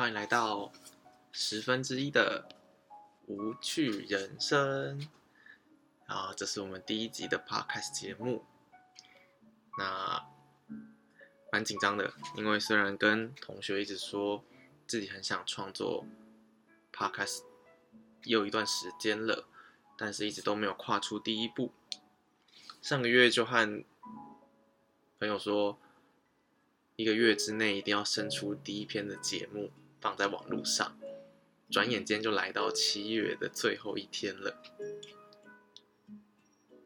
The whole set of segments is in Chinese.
欢迎来到十分之一的无趣人生啊！这是我们第一集的 podcast 节目。那蛮紧张的，因为虽然跟同学一直说自己很想创作 podcast，也有一段时间了，但是一直都没有跨出第一步。上个月就和朋友说。一个月之内一定要生出第一篇的节目放在网络上，转眼间就来到七月的最后一天了。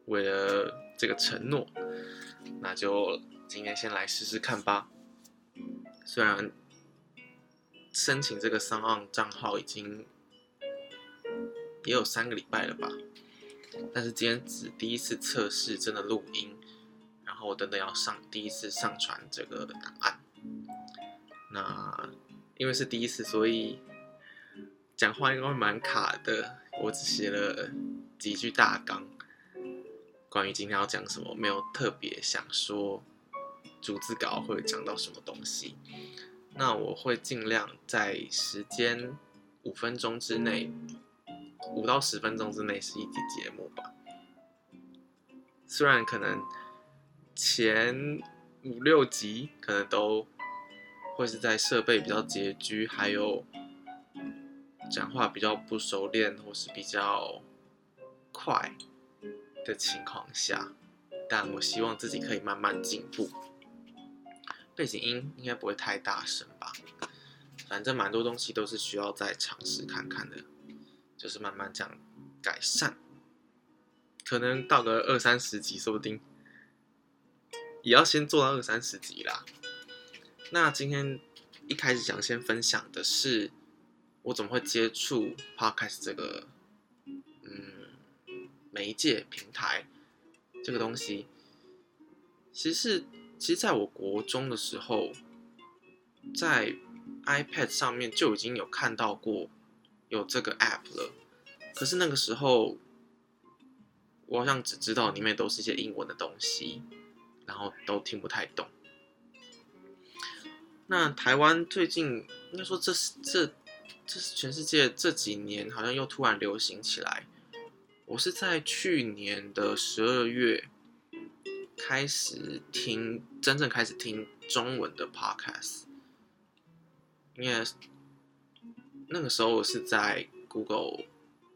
为了这个承诺，那就今天先来试试看吧。虽然申请这个商岸账号已经也有三个礼拜了吧，但是今天只第一次测试真的录音。然后我等等要上第一次上传这个档案，那因为是第一次，所以讲话应该会蛮卡的。我只写了几句大纲，关于今天要讲什么，没有特别想说逐字稿会讲到什么东西。那我会尽量在时间五分钟之内，五到十分钟之内是一集节目吧。虽然可能。前五六集可能都或是在设备比较拮据，还有讲话比较不熟练或是比较快的情况下，但我希望自己可以慢慢进步。背景音应该不会太大声吧？反正蛮多东西都是需要再尝试看看的，就是慢慢这样改善。可能到个二三十集，说不定。也要先做到二三十集啦。那今天一开始想先分享的是，我怎么会接触 Podcast 这个嗯媒介平台这个东西。其实是其实在我国中的时候，在 iPad 上面就已经有看到过有这个 App 了。可是那个时候，我好像只知道里面都是一些英文的东西。然后都听不太懂。那台湾最近应该说这是这这是全世界这几年好像又突然流行起来。我是在去年的十二月开始听真正开始听中文的 podcast，因为那个时候我是在 Google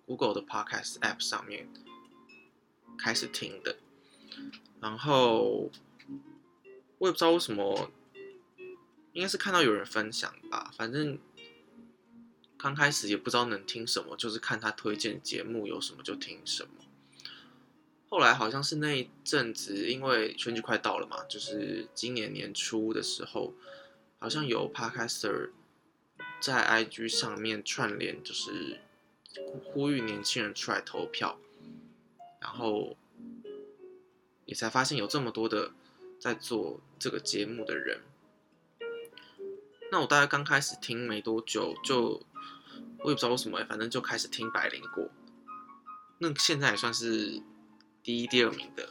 Google 的 podcast app 上面开始听的。然后我也不知道为什么，应该是看到有人分享吧。反正刚开始也不知道能听什么，就是看他推荐节目有什么就听什么。后来好像是那一阵子，因为选举快到了嘛，就是今年年初的时候，好像有 Podcaster 在 IG 上面串联，就是呼吁年轻人出来投票，然后。你才发现有这么多的在做这个节目的人。那我大概刚开始听没多久，就我也不知道为什么，反正就开始听百灵果。那现在也算是第一、第二名的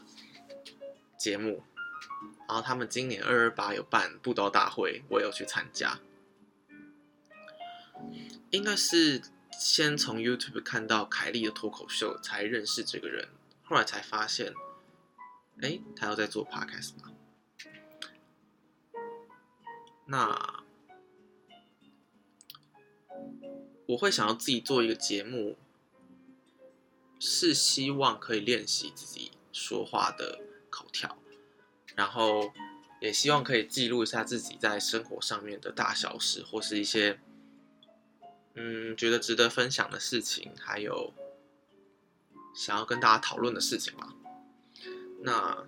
节目。然后他们今年二二八有办布道大会，我也有去参加。应该是先从 YouTube 看到凯莉的脱口秀，才认识这个人。后来才发现。哎，他要在做 podcast 吗？那我会想要自己做一个节目，是希望可以练习自己说话的口条，然后也希望可以记录一下自己在生活上面的大小事，或是一些嗯觉得值得分享的事情，还有想要跟大家讨论的事情嘛。那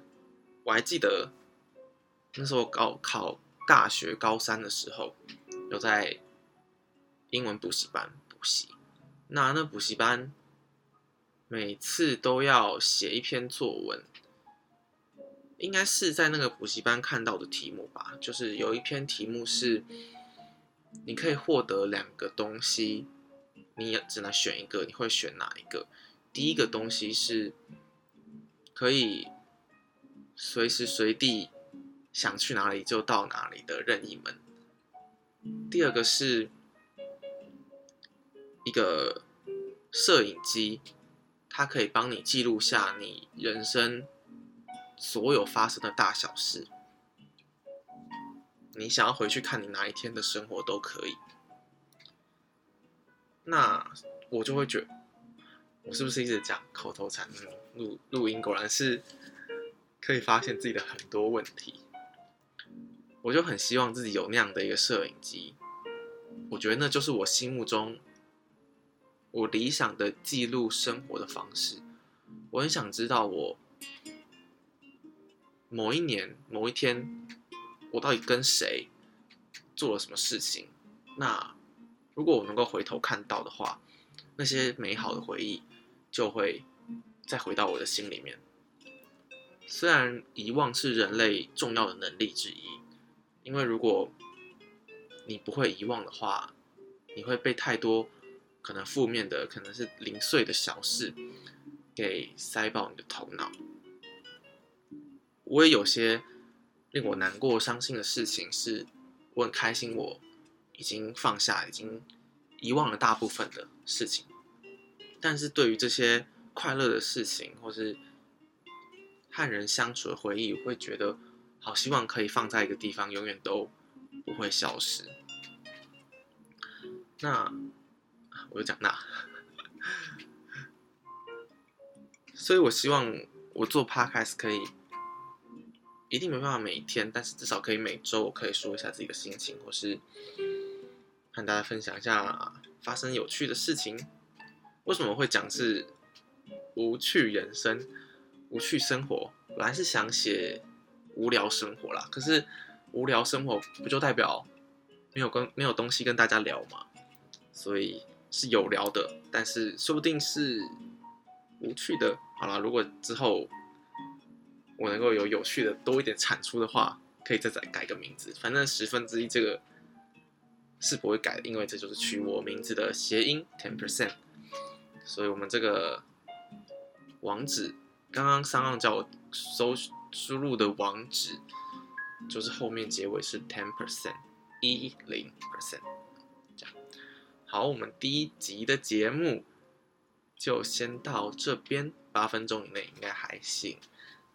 我还记得那时候高考大学高三的时候，有在英文补习班补习。那那补习班每次都要写一篇作文，应该是在那个补习班看到的题目吧。就是有一篇题目是，你可以获得两个东西，你也只能选一个，你会选哪一个？第一个东西是可以。随时随地想去哪里就到哪里的任意门。第二个是一个摄影机，它可以帮你记录下你人生所有发生的大小事。你想要回去看你哪一天的生活都可以。那我就会觉得，我是不是一直讲口头禅？录录音果然是可以发现自己的很多问题。我就很希望自己有那样的一个摄影机，我觉得那就是我心目中我理想的记录生活的方式。我很想知道我某一年某一天，我到底跟谁做了什么事情。那如果我能够回头看到的话，那些美好的回忆就会再回到我的心里面。虽然遗忘是人类重要的能力之一。因为如果你不会遗忘的话，你会被太多可能负面的、可能是零碎的小事给塞爆你的头脑。我也有些令我难过、伤心的事情，是我很开心，我已经放下、已经遗忘了大部分的事情。但是对于这些快乐的事情，或是和人相处的回忆，会觉得。好，希望可以放在一个地方，永远都不会消失。那我就讲那，所以我希望我做 podcast 可以，一定没办法每一天，但是至少可以每周我可以说一下自己的心情，或是和大家分享一下发生有趣的事情。为什么会讲是无趣人生、无趣生活？本来是想写。无聊生活啦，可是无聊生活不就代表没有跟没有东西跟大家聊吗？所以是有聊的，但是说不定是无趣的。好了，如果之后我能够有有趣的多一点产出的话，可以再再改个名字。反正十分之一这个是不会改的，因为这就是取我名字的谐音 ten percent。所以我们这个网址刚刚三浪叫我搜。输入的网址就是后面结尾是 ten percent 一零 percent，这样。好，我们第一集的节目就先到这边，八分钟以内应该还行。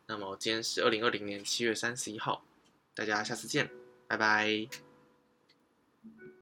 那么今天是二零二零年七月三十一号，大家下次见，拜拜。